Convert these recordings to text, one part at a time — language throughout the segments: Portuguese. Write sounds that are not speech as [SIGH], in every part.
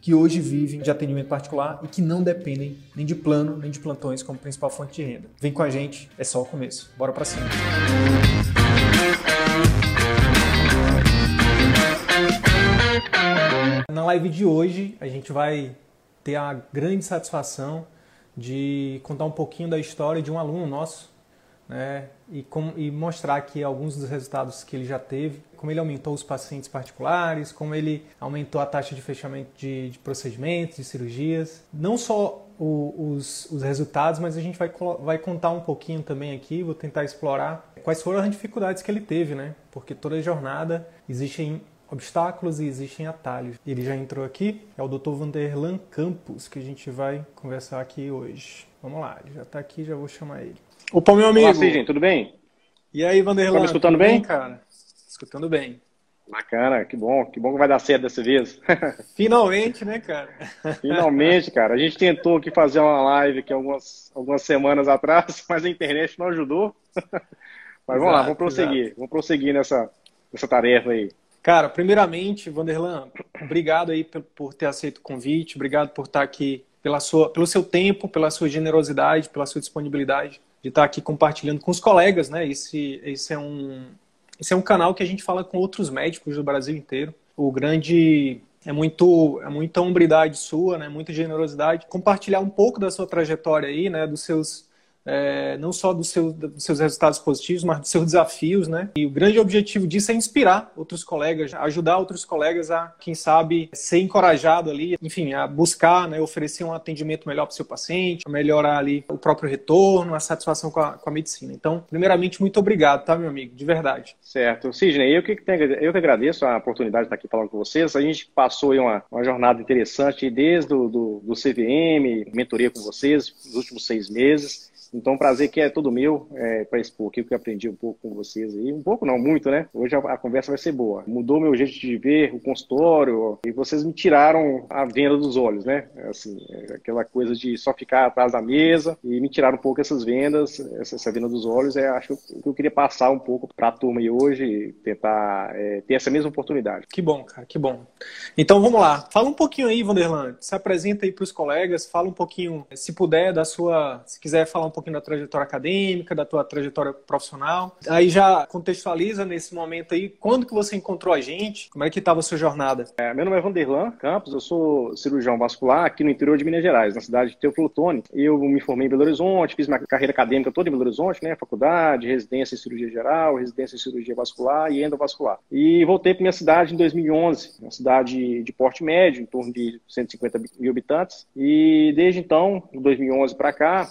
que hoje vivem de atendimento particular e que não dependem nem de plano nem de plantões como principal fonte de renda. Vem com a gente, é só o começo. Bora para cima. Na live de hoje, a gente vai ter a grande satisfação de contar um pouquinho da história de um aluno nosso, né, e, com, e mostrar aqui alguns dos resultados que ele já teve, como ele aumentou os pacientes particulares, como ele aumentou a taxa de fechamento de, de procedimentos, de cirurgias. Não só o, os, os, resultados, mas a gente vai, vai contar um pouquinho também aqui, vou tentar explorar quais foram as dificuldades que ele teve, né? Porque toda jornada existem obstáculos e existem atalhos. Ele já entrou aqui, é o Dr. Vanderlan Campos, que a gente vai conversar aqui hoje. Vamos lá, ele já está aqui, já vou chamar ele. Opa, meu amigo. Olá, gente, tudo bem? E aí, Vanderlan? Tá me escutando bem? bem? cara? Escutando bem. Bacana, que bom, que bom que vai dar certo dessa vez. [LAUGHS] Finalmente, né, cara? Finalmente, cara. A gente tentou aqui fazer uma live aqui algumas, algumas semanas atrás, [LAUGHS] mas a internet não ajudou. [LAUGHS] Mas vamos exato, lá, vamos prosseguir. Exato. Vamos prosseguir nessa, nessa tarefa aí. Cara, primeiramente, Vanderlan, obrigado aí por ter aceito o convite, obrigado por estar aqui, pela sua, pelo seu tempo, pela sua generosidade, pela sua disponibilidade de estar aqui compartilhando com os colegas, né? Esse, esse, é um, esse é um canal que a gente fala com outros médicos do Brasil inteiro. O grande é muito é muita hombridade sua, né? Muita generosidade. Compartilhar um pouco da sua trajetória aí, né? Dos seus é, não só seu, dos seus resultados positivos, mas dos seus desafios, né? E o grande objetivo disso é inspirar outros colegas, ajudar outros colegas a, quem sabe, ser encorajado ali, enfim, a buscar, né, oferecer um atendimento melhor para o seu paciente, melhorar ali o próprio retorno, a satisfação com a, com a medicina. Então, primeiramente, muito obrigado, tá, meu amigo? De verdade. Certo. Sidney, eu que, eu que agradeço a oportunidade de estar aqui falando com vocês. A gente passou aí uma, uma jornada interessante desde o do, do CVM, mentoria com vocês nos últimos seis meses. Então, prazer que é todo meu é, para expor aqui o que eu aprendi um pouco com vocês aí. Um pouco não, muito, né? Hoje a, a, conversa vai ser boa. Mudou meu jeito de ver o consultório e vocês me tiraram a venda dos olhos, né? Assim, é aquela coisa de só ficar atrás da mesa e me tiraram um pouco essas vendas, essa, essa venda dos olhos. É, acho que eu queria passar um pouco para a turma aí hoje tentar é, ter essa mesma oportunidade. Que bom, cara, que bom. Então, vamos lá. Fala um pouquinho aí, Vanderland. Se apresenta aí para os colegas, fala um pouquinho, se puder, da sua... Se quiser falar um pouquinho pouquinho da trajetória acadêmica, da tua trajetória profissional. Aí já contextualiza nesse momento aí, quando que você encontrou a gente? Como é que estava a sua jornada? É, meu nome é Vanderlan Campos, eu sou cirurgião vascular aqui no interior de Minas Gerais, na cidade de Teoflotone. Eu me formei em Belo Horizonte, fiz minha carreira acadêmica toda em Belo Horizonte, né? Faculdade, residência em cirurgia geral, residência em cirurgia vascular e endovascular. E voltei para minha cidade em 2011, uma cidade de porte médio, em torno de 150 mil habitantes. E desde então, de 2011 para cá,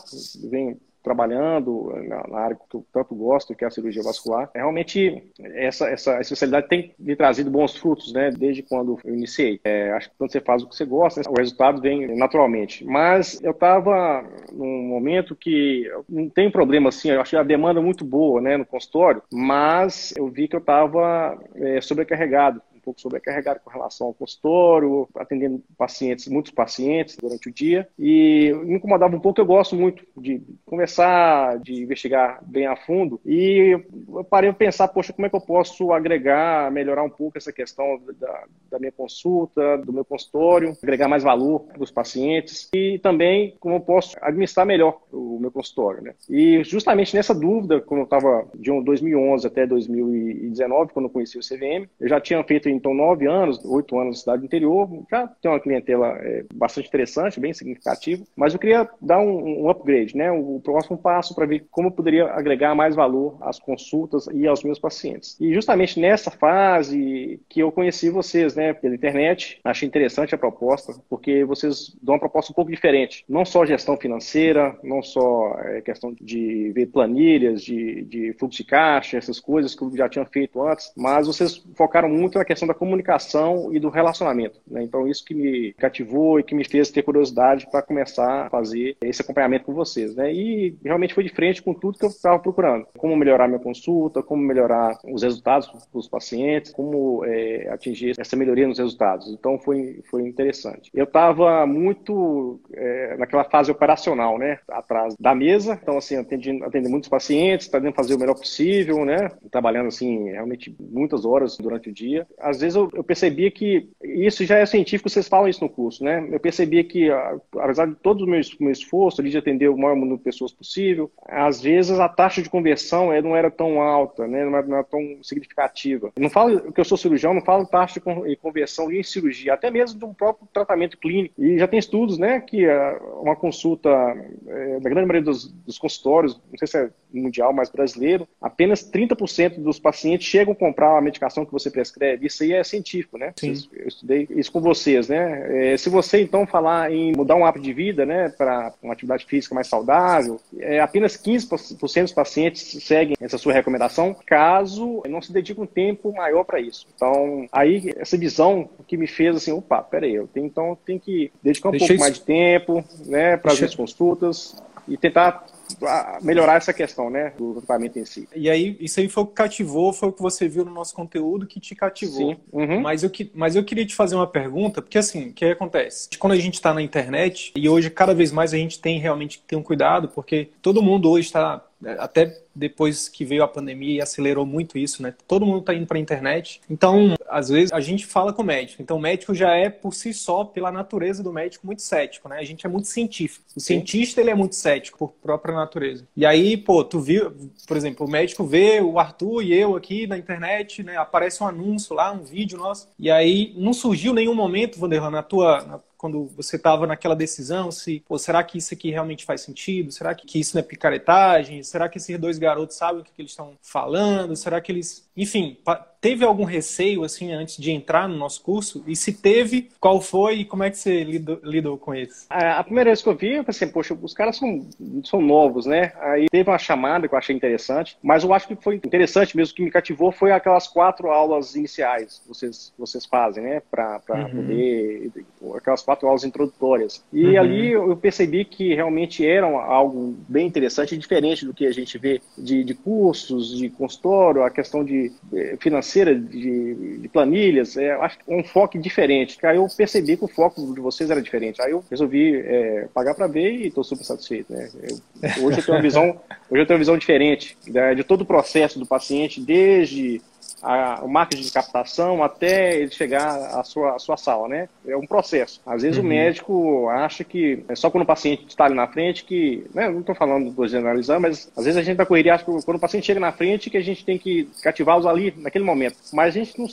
venho trabalhando na, área que eu tanto gosto, que é a cirurgia vascular. É, realmente, essa, essa especialidade tem me trazido bons frutos, né, desde quando eu iniciei. É, acho que quando você faz o que você gosta, o resultado vem naturalmente. Mas eu estava num momento que não tem problema assim, eu achei a demanda muito boa, né, no consultório, mas eu vi que eu estava é, sobrecarregado pouco sobrecarregado com relação ao consultório, atendendo pacientes, muitos pacientes durante o dia. E me incomodava um pouco, eu gosto muito de conversar, de investigar bem a fundo. E eu parei a pensar, poxa, como é que eu posso agregar, melhorar um pouco essa questão da, da minha consulta, do meu consultório, agregar mais valor dos pacientes e também como eu posso administrar melhor o meu consultório, né? E justamente nessa dúvida, quando eu estava de 2011 até 2019, quando eu conheci o CVM, eu já tinha feito então nove anos, oito anos na cidade interior, já tenho uma clientela é, bastante interessante, bem significativa, mas eu queria dar um, um upgrade, né? O próximo passo para ver como eu poderia agregar mais valor às consultas e aos meus pacientes. E justamente nessa fase que eu conheci vocês, né, pela internet, achei interessante a proposta, porque vocês dão uma proposta um pouco diferente, não só gestão financeira, não só é, questão de ver planilhas, de, de fluxo de caixa, essas coisas que eu já tinha feito antes, mas vocês focaram muito na questão da comunicação e do relacionamento. Né? Então, isso que me cativou e que me fez ter curiosidade para começar a fazer esse acompanhamento com vocês. Né? E realmente foi de frente com tudo que eu estava procurando. Como melhorar minha consulta, como melhorar os resultados dos pacientes, como é, atingir essa melhoria nos resultados. Então, foi, foi interessante. Eu estava muito é, naquela fase operacional, né? atrás da mesa. Então, assim, atendi, atendi muitos pacientes, tentando fazer o melhor possível, né? trabalhando assim, realmente muitas horas durante o dia. Às vezes eu, eu percebia que isso já é científico, vocês falam isso no curso, né? Eu percebia que, apesar de todo o meu, meu esforço ali de atender o maior número de pessoas possível, às vezes a taxa de conversão não era tão alta, né? não, era, não era tão significativa. Não falo que eu sou cirurgião, não falo taxa de conversão em cirurgia, até mesmo um próprio tratamento clínico. E já tem estudos, né, que uma consulta, é, da grande maioria dos, dos consultórios, não sei se é mundial, mas brasileiro, apenas 30% dos pacientes chegam a comprar a medicação que você prescreve. Isso aí é científico, né? Sim. Eu estudei isso com vocês, né? É, se você então falar em mudar um hábito de vida, né, para uma atividade física mais saudável, é, apenas 15% dos pacientes seguem essa sua recomendação, caso não se dedique um tempo maior para isso. Então, aí essa visão que me fez assim, opa, peraí, eu tenho, então tenho que dedicar um Deixa pouco isso... mais de tempo, né, para as minhas consultas e tentar melhorar essa questão, né, do tratamento em si. E aí, isso aí foi o que cativou, foi o que você viu no nosso conteúdo que te cativou. Sim. Uhum. Mas, eu, mas eu queria te fazer uma pergunta, porque assim, o que acontece? Quando a gente está na internet, e hoje cada vez mais a gente tem realmente que ter um cuidado, porque todo mundo hoje está até depois que veio a pandemia e acelerou muito isso, né? Todo mundo está indo para a internet. Então, às vezes, a gente fala com o médico. Então, o médico já é, por si só, pela natureza do médico, muito cético, né? A gente é muito científico. O cientista, ele é muito cético, por própria natureza. E aí, pô, tu viu, por exemplo, o médico vê o Arthur e eu aqui na internet, né? Aparece um anúncio lá, um vídeo nosso. E aí, não surgiu nenhum momento, Vanderlan, na tua, na quando você estava naquela decisão, se, pô, será que isso aqui realmente faz sentido? Será que, que isso não é picaretagem? Será que esses dois garotos sabem o que, que eles estão falando? Será que eles enfim, teve algum receio assim antes de entrar no nosso curso? E se teve, qual foi e como é que você lidou, lidou com isso? A, primeira vez que eu vi, eu pensei, poxa, os caras são, são novos, né? Aí teve uma chamada que eu achei interessante, mas eu acho que foi interessante mesmo, que me cativou foi aquelas quatro aulas iniciais que vocês, vocês fazem, né? Para uhum. poder. aquelas quatro aulas introdutórias. E uhum. ali eu percebi que realmente eram algo bem interessante diferente do que a gente vê de, de cursos, de consultório, a questão de eh, financeira, de, de planilhas, é, acho que um foco diferente. Aí eu percebi que o foco de vocês era diferente. Aí eu resolvi é, pagar para ver e estou super satisfeito. Né? Eu, hoje eu tenho uma visão, hoje eu tenho uma visão diferente né, de todo o processo do paciente, desde a, o marketing de captação até ele chegar à sua, à sua sala, né? É um processo. Às vezes uhum. o médico acha que é só quando o paciente está ali na frente que, né, não estou falando, estou generalizando, mas às vezes a gente da correria acha que quando o paciente chega na frente que a gente tem que cativá-los ali naquele momento. Mas a gente não,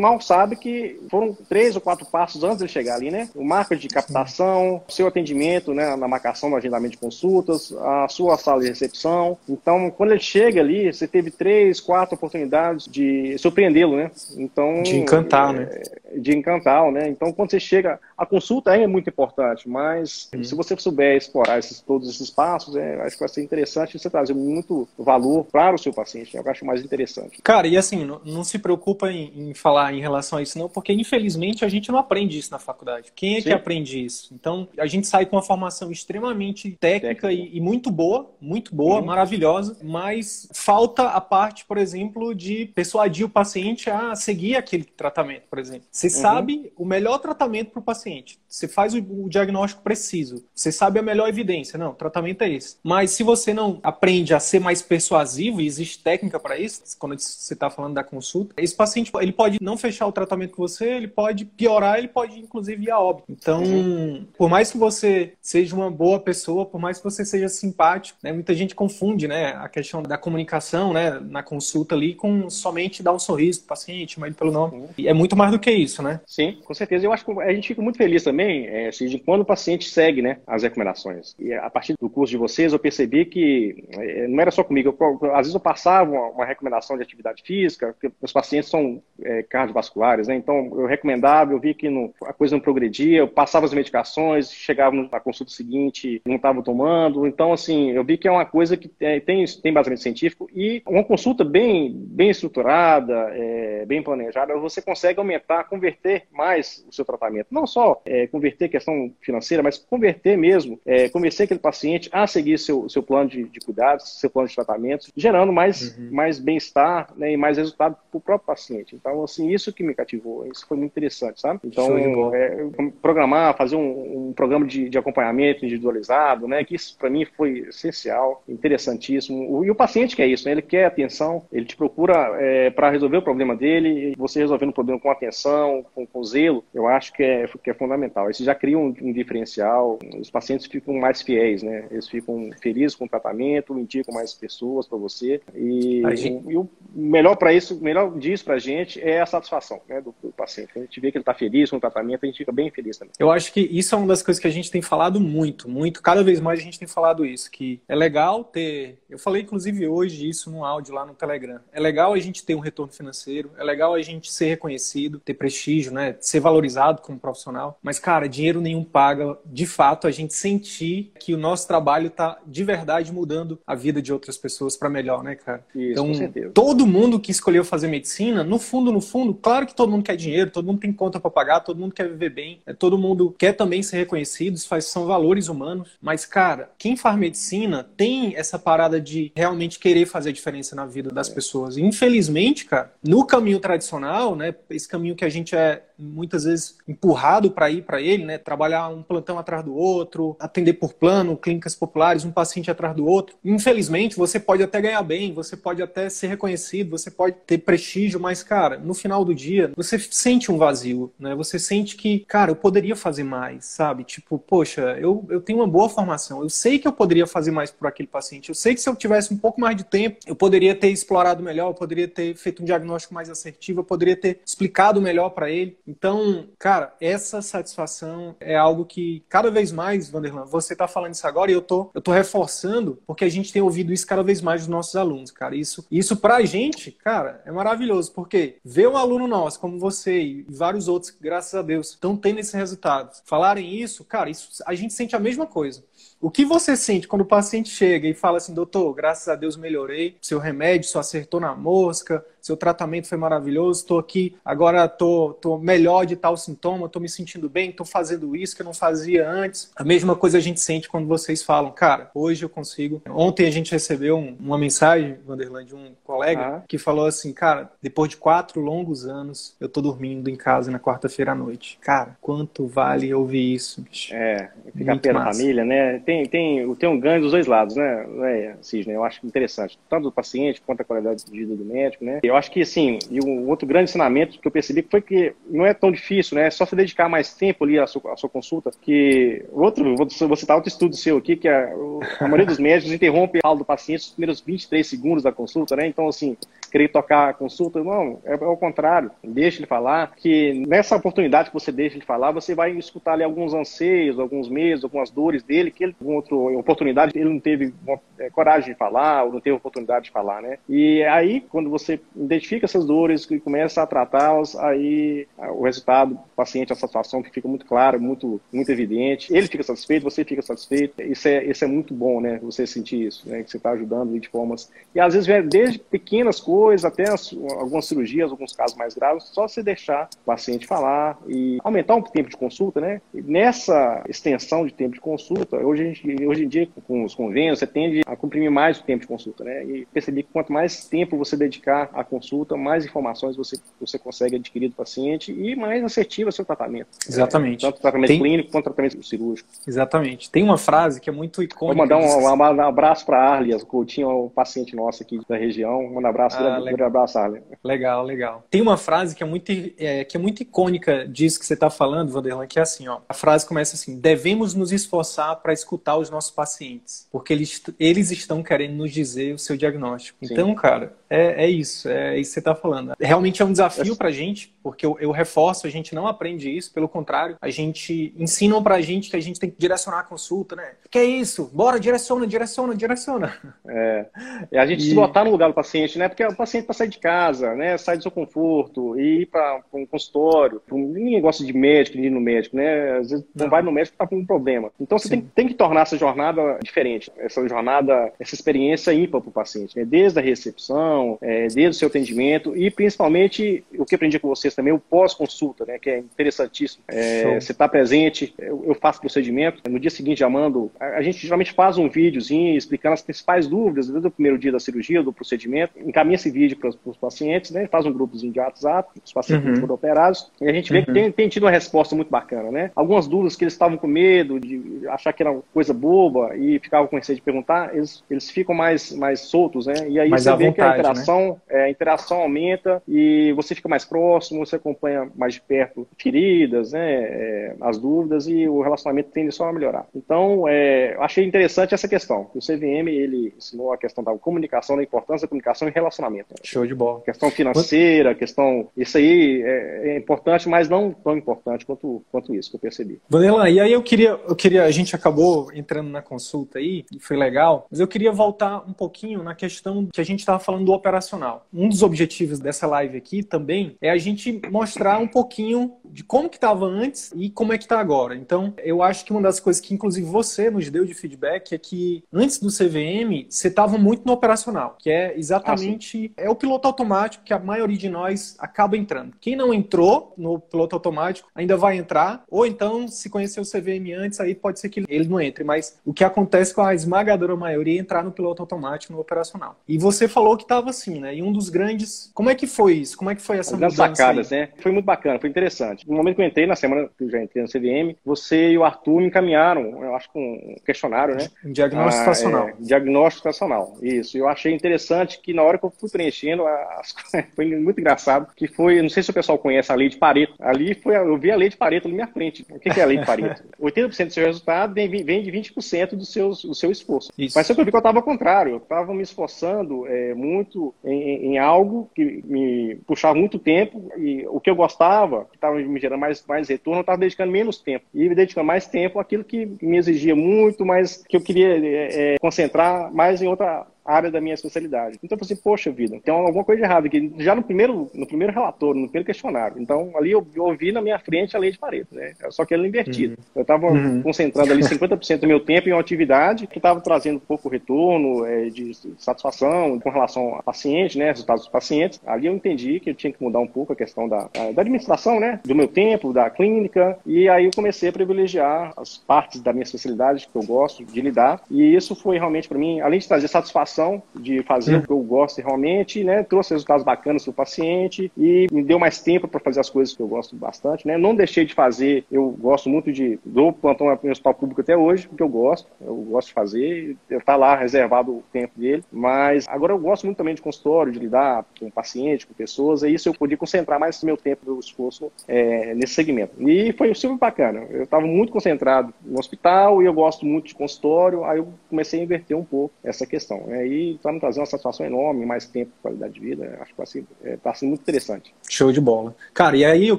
mal sabe que foram três ou quatro passos antes de chegar ali, né? O marketing de captação, seu atendimento, né, na marcação do agendamento de consultas, a sua sala de recepção. Então, quando ele chega ali, você teve três, quatro oportunidades de surpreendê-lo, né? Então de encantar, é, né? De encantar, né? Então quando você chega, a consulta é muito importante, mas hum. se você souber explorar esses, todos esses passos, é, acho que vai ser interessante você trazer muito valor para o seu paciente. Né? Eu acho mais interessante. Cara, e assim, não, não se preocupa em, em, falar em relação a isso não, porque infelizmente a gente não aprende isso na faculdade. Quem é Sim. que aprende isso? Então a gente sai com uma formação extremamente técnica, técnica. E, e, muito boa, muito boa, hum. maravilhosa, mas falta a parte, por exemplo, de persuadir dissuadir o paciente a seguir aquele tratamento, por exemplo. Você uhum. sabe o melhor tratamento para o paciente. Você faz o, o, diagnóstico preciso. Você sabe a melhor evidência. Não, o tratamento é esse. Mas se você não aprende a ser mais persuasivo, e existe técnica para isso, quando você está falando da consulta, esse paciente ele pode não fechar o tratamento com você, ele pode piorar, ele pode inclusive ir a óbito. Então, uhum. por mais que você seja uma boa pessoa, por mais que você seja simpático, né, muita gente confunde né, a questão da comunicação né, na consulta ali com somente dar um sorriso pro paciente, chamar ele pelo nome. E é muito mais do que isso, né? Sim, com certeza. Eu acho que a gente fica muito feliz também, é, assim, de quando o paciente segue né, as recomendações. E a partir do curso de vocês, eu percebi que é, não era só comigo. Eu, às vezes eu passava uma, uma, recomendação de atividade física, porque os pacientes são é, cardiovasculares, né? Então eu recomendava, eu vi que não, a coisa não progredia, eu passava as medicações, chegava na consulta seguinte, não estava tomando. Então, assim, eu vi que é uma coisa que é, tem, tem basamento científico e uma consulta bem, bem estruturada, é, bem planejada, você consegue aumentar, converter mais o seu tratamento. Não só é, converter questão financeira, mas converter mesmo, é, convencer aquele paciente a seguir seu, seu plano de, de cuidados, seu plano de tratamento, gerando mais, uhum. mais bem-estar né, e mais resultado para o próprio paciente. Então, assim, isso que me cativou, isso foi muito interessante, sabe? Então, é, programar, fazer um, um programa de, de, acompanhamento individualizado, né, que isso para mim foi essencial, interessantíssimo. E o paciente quer isso, né, ele quer atenção, ele te procura é, para resolver o problema dele, e você resolvendo o problema com atenção, com, com zelo, eu acho que é, que é fundamental. Isso já cria um, um, diferencial, os pacientes ficam mais fiéis, né, eles ficam felizes com o tratamento, indicam mais pessoas para você, e, gente... e, o melhor para isso, o melhor disso para a gente é a satisfação né, do, do paciente. a gente vê que ele está feliz com o tratamento, a gente fica bem feliz também. Eu acho que isso é uma das coisas que a gente tem falado muito, muito, cada vez mais a gente tem falado isso, que é legal ter, eu falei inclusive hoje isso no áudio lá no Telegram, é legal a gente ter um retorno financeiro, é legal a gente ser reconhecido, ter prestígio, né, ser valorizado como profissional, mas cara, dinheiro nenhum paga, de fato, a gente sentir que o nosso trabalho está de verdade mudando a vida de outras pessoas para melhor, né, cara? Isso, então, com certeza. todo mundo que escolheu fazer medicina, no fundo, no fundo, claro que todo mundo quer dinheiro, todo mundo tem conta para pagar, todo mundo quer viver bem, é, todo mundo quer também ser reconhecido, faz, são valores humanos. Mas, cara, quem faz medicina tem essa parada de realmente querer fazer a diferença na vida das é. pessoas. E, infelizmente, cara, no caminho tradicional, né, esse caminho que a gente é muitas vezes empurrado para ir para ele, né, trabalhar um plantão atrás do outro, atender por plano, clínicas populares, um paciente atrás do outro. Infelizmente, você pode até ganhar bem, você pode até ser reconhecido, você pode ter prestígio, mas, cara, no final do dia, você sente um vazio, né? Você sente que, cara, eu poderia fazer mais, sabe? Tipo, poxa, eu, eu tenho uma boa formação, eu sei que eu poderia fazer mais por aquele paciente, eu sei que se eu tivesse um pouco mais de tempo, eu poderia ter explorado melhor, eu poderia ter feito um diagnóstico mais assertivo, eu poderia ter explicado melhor para ele. Então, cara, essa satisfação é algo que cada vez mais, Vanderlan, você tá falando isso agora e eu tô, eu tô reforçando, porque a gente tem ouvido isso cada vez mais dos nossos alunos, cara. Isso, isso pra gente, cara, é maravilhoso, porque ver um aluno nosso, como você e vários outros, graças a Deus, estão tendo esse resultado, falarem isso, cara, isso, a gente sente a mesma coisa. O que você sente quando o paciente chega e fala assim, doutor, graças a Deus melhorei, seu remédio só acertou na mosca, seu tratamento foi maravilhoso, estou aqui, agora estou tô, tô melhor de tal sintoma, estou me sentindo bem, estou fazendo isso que eu não fazia antes. A mesma coisa a gente sente quando vocês falam, cara, hoje eu consigo. Ontem a gente recebeu um, uma mensagem, Vanderland, de um colega ah. que falou assim, cara, depois de quatro longos anos, eu estou dormindo em casa na quarta-feira à noite. Cara, quanto vale ouvir isso, bicho? É, ficar da família, né? Tem, tem, tem um ganho dos dois lados, né, é, Cisne? Eu acho interessante, tanto do paciente quanto a qualidade de vida do médico, né? Eu acho que, assim, e um outro grande ensinamento que eu percebi foi que não é tão difícil, né? É só se dedicar mais tempo ali à sua, à sua consulta, que outro, vou, citar outro estudo seu aqui, que é, a maioria dos médicos interrompe a aula do paciente nos primeiros 23 segundos da consulta, né? Então, assim, querer tocar a consulta, não, é, é o contrário, deixa ele falar, que nessa oportunidade que você deixa ele falar, você vai escutar ali alguns anseios, alguns medos, algumas dores dele, que ele, alguma outra oportunidade, ele não teve é, coragem de falar, ou não teve oportunidade de falar, né? E aí, quando você identifica essas dores e começa a tratá-las, aí o resultado, o paciente, a satisfação fica muito clara, muito, muito evidente. Ele fica satisfeito, você fica satisfeito. Isso é, isso é muito bom, né? Você sentir isso, né? Que você está ajudando de formas. E às vezes vem desde pequenas coisas depois, até as, algumas cirurgias, alguns casos mais graves, só se deixar o paciente falar e aumentar o tempo de consulta, né? E nessa extensão de tempo de consulta, hoje, gente, hoje em dia, com os convênios, você tende a comprimir mais o tempo de consulta, né? E percebi que quanto mais tempo você dedicar à consulta, mais informações você, você consegue adquirir do paciente e mais assertivo é o seu tratamento. Exatamente. É, tanto tratamento Tem... clínico quanto tratamento cirúrgico. Exatamente. Tem uma frase que é muito icônica. Vou mandar um, um, um abraço para a Arlias, Coutinho, o paciente nosso aqui da região. Um abraço, ah, grande, abraço, Arlias. Legal, legal. Tem uma frase que é muito, é, que é muito icônica disso que você está falando, Vanderlan, que é assim, ó. A frase começa assim: devemos nos esforçar para escutar os nossos pacientes, porque eles, eles estão querendo nos dizer o seu diagnóstico. Sim. Então, cara, é, é isso, é isso que você está falando. Realmente é um desafio para a gente, porque eu, eu, reforço, a gente não aprende isso, pelo contrário, a gente ensinam para a gente que a gente tem que direcionar a consulta, né? Que é isso? Bora, direciona, direciona, direciona. É, é a gente e... se botar no lugar do paciente, né? Porque o paciente para sair de casa, né? Sair do seu conforto, ir para um consultório. Ninguém gosta de médico, de ir no médico, né? Às vezes não, não vai no médico porque tá com um problema. Então você tem, tem, que tornar essa jornada diferente, essa jornada, essa experiência ímpar para o paciente, né? Desde a recepção, é, desde o seu atendimento e principalmente o que aprendi com vocês também, o pós-consulta, né? Que é interessantíssimo. É, você está presente, eu, eu faço procedimento, no dia seguinte já mando. A, a gente geralmente faz um videozinho explicando as principais dúvidas desde o primeiro dia da cirurgia, do procedimento, encaminha esse vídeo para os pacientes, né? Faz um grupozinho de WhatsApp, os pacientes uhum. foram operados, e a gente vê uhum. que tem, tem, tido uma resposta muito bacana, né? Algumas dúvidas que eles estavam com medo de achar que era uma coisa boba e ficavam com receio de perguntar, eles, eles ficam mais, mais soltos, né? E aí mais você vê vontade, que a interação, né? é, a interação aumenta e você fica mais próximo, você acompanha mais de perto feridas, né? É, as dúvidas e o relacionamento tende só a melhorar. Então, é, eu achei interessante essa questão. O CVM, ele ensinou a questão da comunicação, da importância da comunicação e relacionamento. Show de bola. Questão financeira, questão. Isso aí é, é, importante, mas não tão importante quanto, quanto isso que eu percebi. Vanderlan, e aí eu queria, eu queria. A gente acabou entrando na consulta aí, e foi legal, mas eu queria voltar um pouquinho na questão que a gente estava falando do operacional. Um dos objetivos dessa live aqui também é a gente mostrar um pouquinho de como que estava antes e como é que está agora. Então, eu acho que uma das coisas que, inclusive, você nos deu de feedback é que antes do CVM, você estava muito no operacional, que é exatamente ah, é o piloto automático que a maioria de nós acaba entrando. Quem não entrou no piloto automático ainda vai entrar, ou então, se conhecer o CVM antes, aí pode ser que ele não entre. Mas o que acontece com a esmagadora maioria é entrar no piloto automático, no operacional. E você falou que estava assim, né? E um dos grandes. Como é que foi isso? Como é que foi essa mudança? sacadas, aí? né? Foi muito bacana, foi interessante. No momento que eu entrei, na semana que eu já entrei no CVM, você e o Arthur me encaminharam, eu acho, com um questionário, né? Um diagnóstico ah, situacional. É, diagnóstico situacional, isso. Eu achei interessante que na hora que eu fui preenchendo, as... [LAUGHS] foi muito engraçado, que foi, não sei se o pessoal conhece a lei de Pareto. Ali foi, eu vi a lei de Pareto ali na minha frente. O que é a lei de Pareto? [LAUGHS] 80% do seu resultado vem, de 20% do seu, do seu esforço. Isso. Mas só que eu vi que eu estava ao contrário. Eu estava me esforçando é, muito em, em, algo que me puxava muito tempo e o que eu gostava, que estava me gerando mais, mais retorno, eu estava dedicando menos tempo. E me dedicando mais tempo àquilo que me exigia muito, mas que eu queria é, é, concentrar mais em outra área da minha especialidade. Então eu falei assim, poxa vida, tem alguma coisa errada aqui. Já no primeiro, no primeiro relatório, no primeiro questionário. Então ali eu, eu ouvi na minha frente a lei de Pareto, né? Só que ela invertida. Uhum. Eu estava uhum. concentrando ali [LAUGHS] 50% do meu tempo em uma atividade que estava trazendo pouco retorno é, de satisfação com relação ao paciente, né? Resultados dos pacientes. Ali eu entendi que eu tinha que mudar um pouco a questão da, da administração, né? Do meu tempo, da clínica. E aí eu comecei a privilegiar as partes da minha especialidade que eu gosto de lidar. E isso foi realmente para mim, além de trazer satisfação de fazer uhum. o que eu gosto realmente, né? Trouxe resultados bacanas para o paciente e me deu mais tempo para fazer as coisas que eu gosto bastante, né? Não deixei de fazer, eu gosto muito de do plantão no hospital público até hoje, porque eu gosto, eu gosto de fazer, eu tá lá reservado o tempo dele, mas agora eu gosto muito também de consultório, de lidar com paciente, com pessoas, e isso eu podia concentrar mais meu tempo, meu esforço é, nesse segmento. E foi super bacana. Eu estava muito concentrado no hospital e eu gosto muito de consultório, aí eu comecei a inverter um pouco essa questão. Né? Aí está me trazendo uma satisfação enorme, mais tempo, qualidade de vida. Acho que está é, tá sendo muito interessante. Show de bola. Cara, e aí eu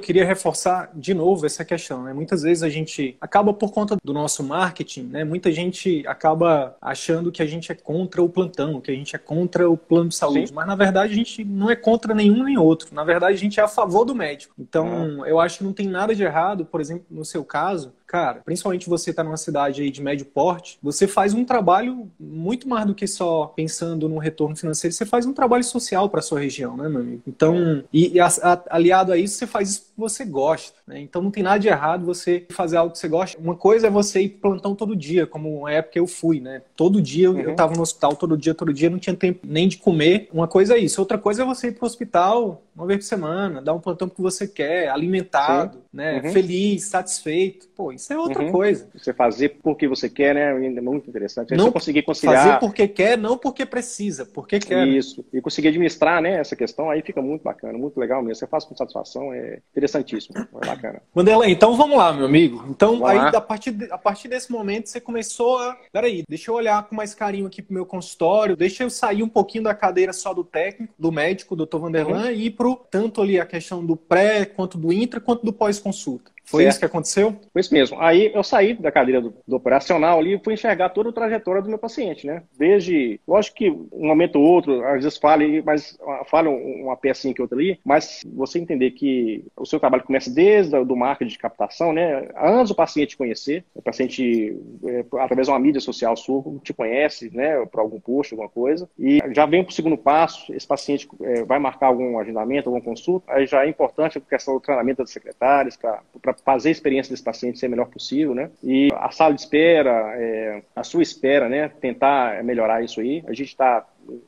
queria reforçar de novo essa questão. Né? Muitas vezes a gente acaba por conta do nosso marketing, né? muita gente acaba achando que a gente é contra o plantão, que a gente é contra o plano de saúde, Sim. mas na verdade a gente não é contra nenhum nem outro. Na verdade a gente é a favor do médico. Então eu acho que não tem nada de errado, por exemplo, no seu caso, cara, principalmente você está numa cidade aí de médio porte, você faz um trabalho muito mais do que só pensando no retorno financeiro, você faz um trabalho social para sua região, né, meu amigo? Então, e, e a, a, aliado a isso, você faz você gosta, né? Então não tem nada de errado você fazer algo que você gosta. Uma coisa é você ir plantão todo dia, como uma época eu fui, né? Todo dia uhum. eu estava no hospital, todo dia, todo dia, não tinha tempo nem de comer. Uma coisa é isso. Outra coisa é você ir para o hospital uma vez por semana, dar um plantão que você quer, alimentado, Sim. né? Uhum. Feliz, satisfeito. Pô, isso é outra uhum. coisa. Você fazer porque você quer, né? É muito interessante. não conseguir conciliar. Fazer porque quer, não porque precisa, porque quer. Isso. E conseguir administrar, né? Essa questão aí fica muito bacana, muito legal mesmo. Você faz com satisfação, é interessantíssimo, é bacana. Wanderlei, então vamos lá, meu amigo. Então, vamos aí, a partir, de, a partir desse momento, você começou a. Peraí, deixa eu olhar com mais carinho aqui pro meu consultório, deixa eu sair um pouquinho da cadeira só do técnico, do médico, doutor Vanderlan, uhum. e ir pro tanto ali a questão do pré, quanto do intra, quanto do pós-consulta. Foi certo. isso que aconteceu? Foi isso mesmo. Aí eu saí da cadeira do, do, operacional ali e fui enxergar toda a trajetória do meu paciente, né? Desde, lógico que um momento ou outro, às vezes fala, mas fala uma pecinha que outra ali, mas você entender que o seu trabalho começa desde o do marketing de captação, né? Antes o paciente conhecer, o paciente, é, através de uma mídia social sua, te conhece, né? Para algum post, alguma coisa, e já vem para o segundo passo, esse paciente é, vai marcar algum agendamento, alguma consulta, aí já é importante a questão do treinamento das secretárias para fazer a experiência desse paciente ser melhor possível, né? E a sala de espera, é, a sua espera, né? Tentar melhorar isso aí. A gente está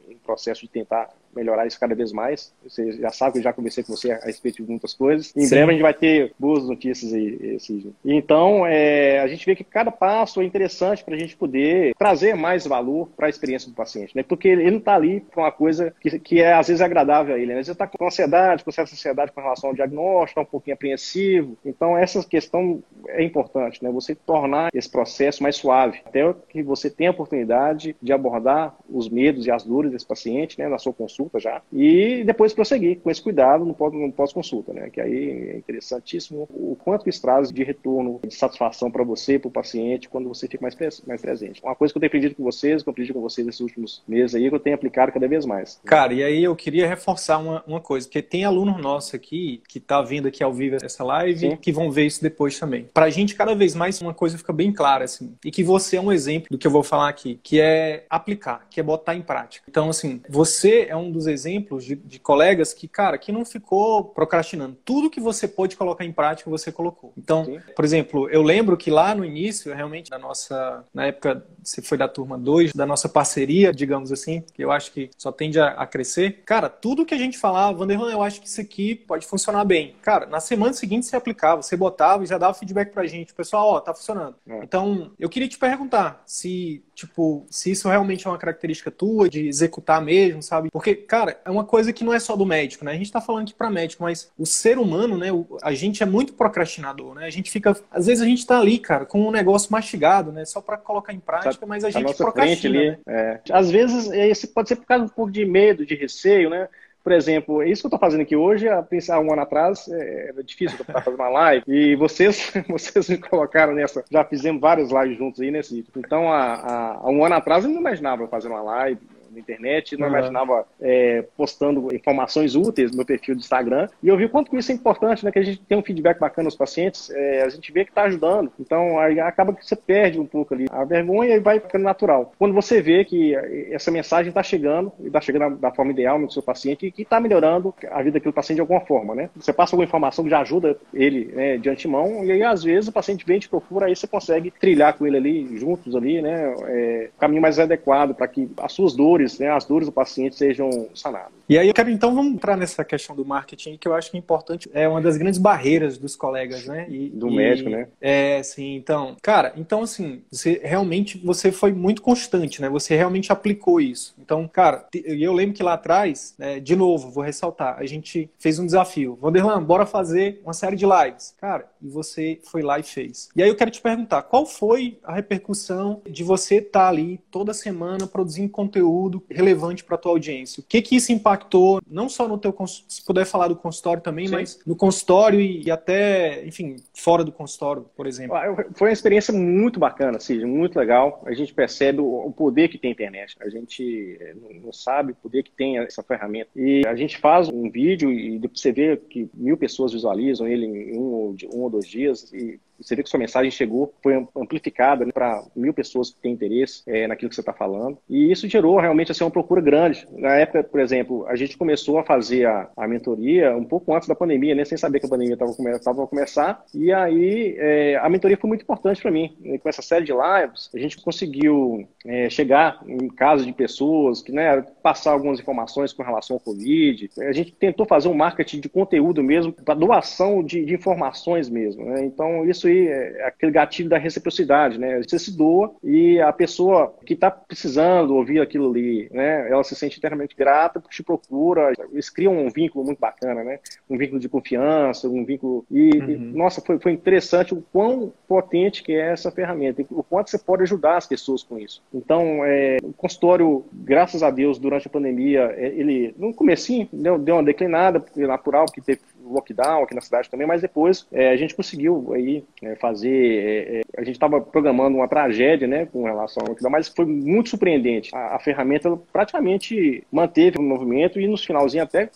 em processo de tentar melhorar isso cada vez mais. Você já sabe que eu já conversei com você a respeito de muitas coisas. Em Sim. breve a gente vai ter boas notícias aí, Sidney. Então, é, a gente vê que cada passo é interessante para a gente poder trazer mais valor para a experiência do paciente, né? Porque ele não está ali com uma coisa que, que é às vezes agradável a ele, né? Às vezes está com ansiedade, com certa ansiedade com relação ao diagnóstico, está um pouquinho apreensivo. Então, essa questão é importante, né? Você tornar esse processo mais suave, até que você tenha a oportunidade de abordar os medos e as dores desse paciente, né, na sua consulta consulta já, e depois prosseguir com esse cuidado no pós-consulta, né? Que aí é interessantíssimo o quanto isso traz de retorno, de satisfação para você, para o paciente, quando você fica mais, mais presente. Uma coisa que eu tenho aprendido com vocês, que eu aprendi com vocês nesses últimos meses aí, que eu tenho aplicado cada vez mais. Cara, e aí eu queria reforçar uma, uma coisa, porque tem aluno nosso aqui que está vindo aqui ao vivo essa live, Sim. que vão ver isso depois também. Para a gente, cada vez mais, uma coisa fica bem clara, assim, e que você é um exemplo do que eu vou falar aqui, que é aplicar, que é botar em prática. Então, assim, você é um dos exemplos de, de, colegas que, cara, que não ficou procrastinando. Tudo que você pôde colocar em prática, você colocou. Então, Sim. por exemplo, eu lembro que lá no início, realmente, da nossa, na época, você foi da turma 2, da nossa parceria, digamos assim, que eu acho que só tende a, a crescer. Cara, tudo que a gente falava, Vanderlan, eu acho que isso aqui pode funcionar bem. Cara, na semana seguinte você aplicava, você botava e já dava feedback pra gente. Pessoal, ó, tá funcionando. É. Então, eu queria te perguntar se, tipo, se isso realmente é uma característica tua, de executar mesmo, sabe? Porque, cara, é uma coisa que não é só do médico, né? A gente está falando aqui para médico, mas o ser humano, né? A gente é muito procrastinador, né? A gente fica, às vezes a gente está ali, cara, com um negócio mastigado, né? Só para colocar em prática, mas a gente procrastina. Ali, né? é. Às vezes esse pode ser por causa um pouco de medo, de receio, né? Por exemplo, é isso que eu estou fazendo aqui hoje, pensar um ano atrás, é, era difícil eu fazer uma live, e vocês, [LAUGHS] vocês me colocaram nessa, já fizemos várias lives juntos aí nesse. Então, há, há um ano atrás eu não imaginava fazer uma live, na internet, não uhum. imaginava é, postando informações úteis no meu perfil do Instagram. E eu vi o quanto que isso é importante, né? Que a gente tem um feedback bacana dos pacientes, é, a gente vê que está ajudando. Então, aí acaba que você perde um pouco ali a vergonha e vai ficando natural. Quando você vê que essa mensagem está chegando, e está chegando da forma ideal no seu paciente, e que está melhorando a vida daquele paciente de alguma forma, né? Você passa alguma informação que já ajuda ele né, de antemão, e aí às vezes o paciente vem te procura, aí você consegue trilhar com ele ali, juntos ali, né? É, caminho mais adequado para que as suas dores dores, né, as dores do paciente sejam sanadas. E aí eu quero então vamos entrar nessa questão do marketing que eu acho que é importante, é uma das grandes barreiras dos colegas, né? E, do e, médico, né? É, sim. Então, cara, então assim, você realmente você foi muito constante, né? Você realmente aplicou isso. Então, cara, eu lembro que lá atrás, né, de novo, vou ressaltar, a gente fez um desafio. Vanderlan, bora fazer uma série de lives. Cara, e você foi lá e fez. E aí eu quero te perguntar, qual foi a repercussão de você estar tá ali toda semana produzindo conteúdo relevante para tua audiência? O que que isso impactou, não só no teu, se puder falar do consultório também, Sim. mas no consultório e, até, enfim, fora do consultório, por exemplo? Ah, foi uma experiência muito bacana, assim, muito legal. A gente percebe o poder que tem a internet. A gente eh, não sabe o poder que tem essa ferramenta. E a gente faz um vídeo e você vê que mil pessoas visualizam ele em um, um ou dois dias e você vê que sua mensagem chegou, foi amplificada né, para mil pessoas que têm interesse é, naquilo que você está falando. E isso gerou realmente assim, uma procura grande. Na época, por exemplo, a gente começou a fazer a, a mentoria um pouco antes da pandemia, né, sem saber que a pandemia estava a começar. E aí é, a mentoria foi muito importante para mim. E com essa série de lives, a gente conseguiu é, chegar em casa de pessoas, que né, passar algumas informações com relação ao Covid. A gente tentou fazer um marketing de conteúdo mesmo, para doação de, de, informações mesmo. Né? Então, isso aí é aquele gatilho da reciprocidade. Né? Você se doa e a pessoa que está precisando ouvir aquilo ali, né? ela se sente eternamente grata, te procura. Eles criam um vínculo muito bacana, né? um vínculo de confiança, um vínculo. E, uhum. e nossa, foi, foi interessante o quão potente que é essa ferramenta, o quanto você pode ajudar as pessoas com isso. Então, é, o consultório, graças a Deus, durante a pandemia, é, ele, no comecinho, deu, deu uma declinada, porque é natural, porque teve lockdown aqui na cidade também, mas depois é, a gente conseguiu aí é, fazer, é, é a gente estava programando uma tragédia, né, com relação ao lockdown, mas foi muito surpreendente. A, a, ferramenta praticamente manteve o movimento e nos finalzinho até